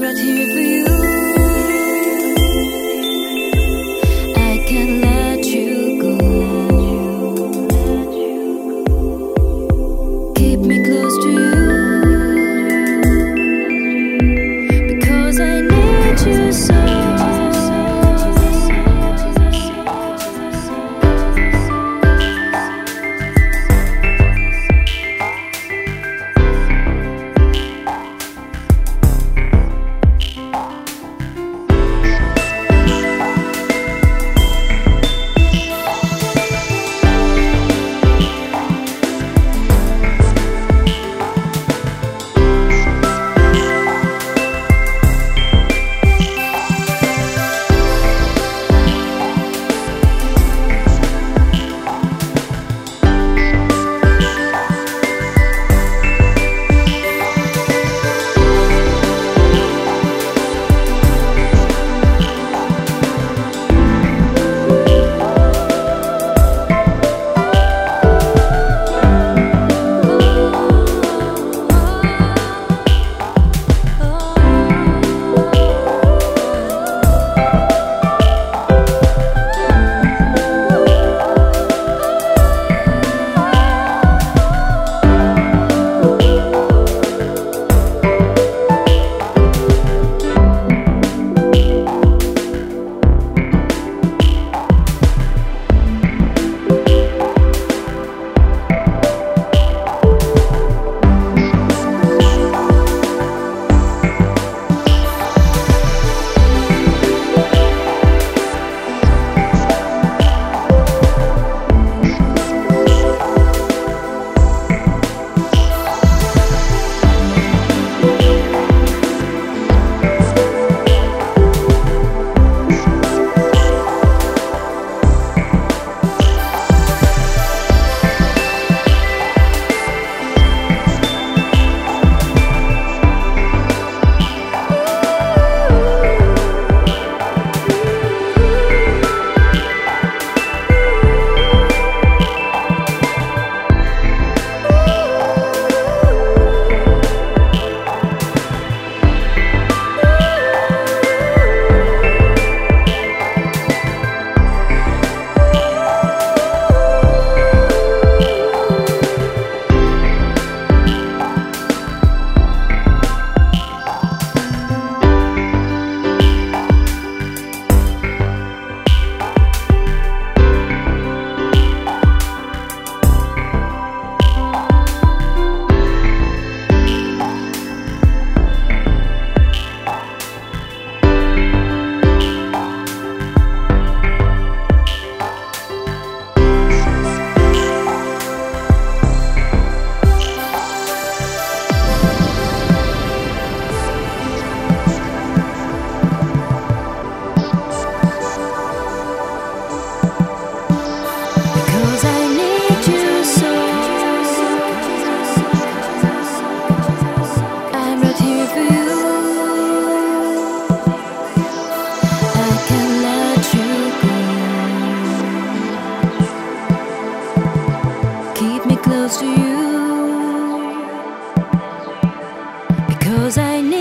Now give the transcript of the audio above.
I'm right here for you. I can't let you go. Keep me close to you. Because I need you so. close to you. Because I need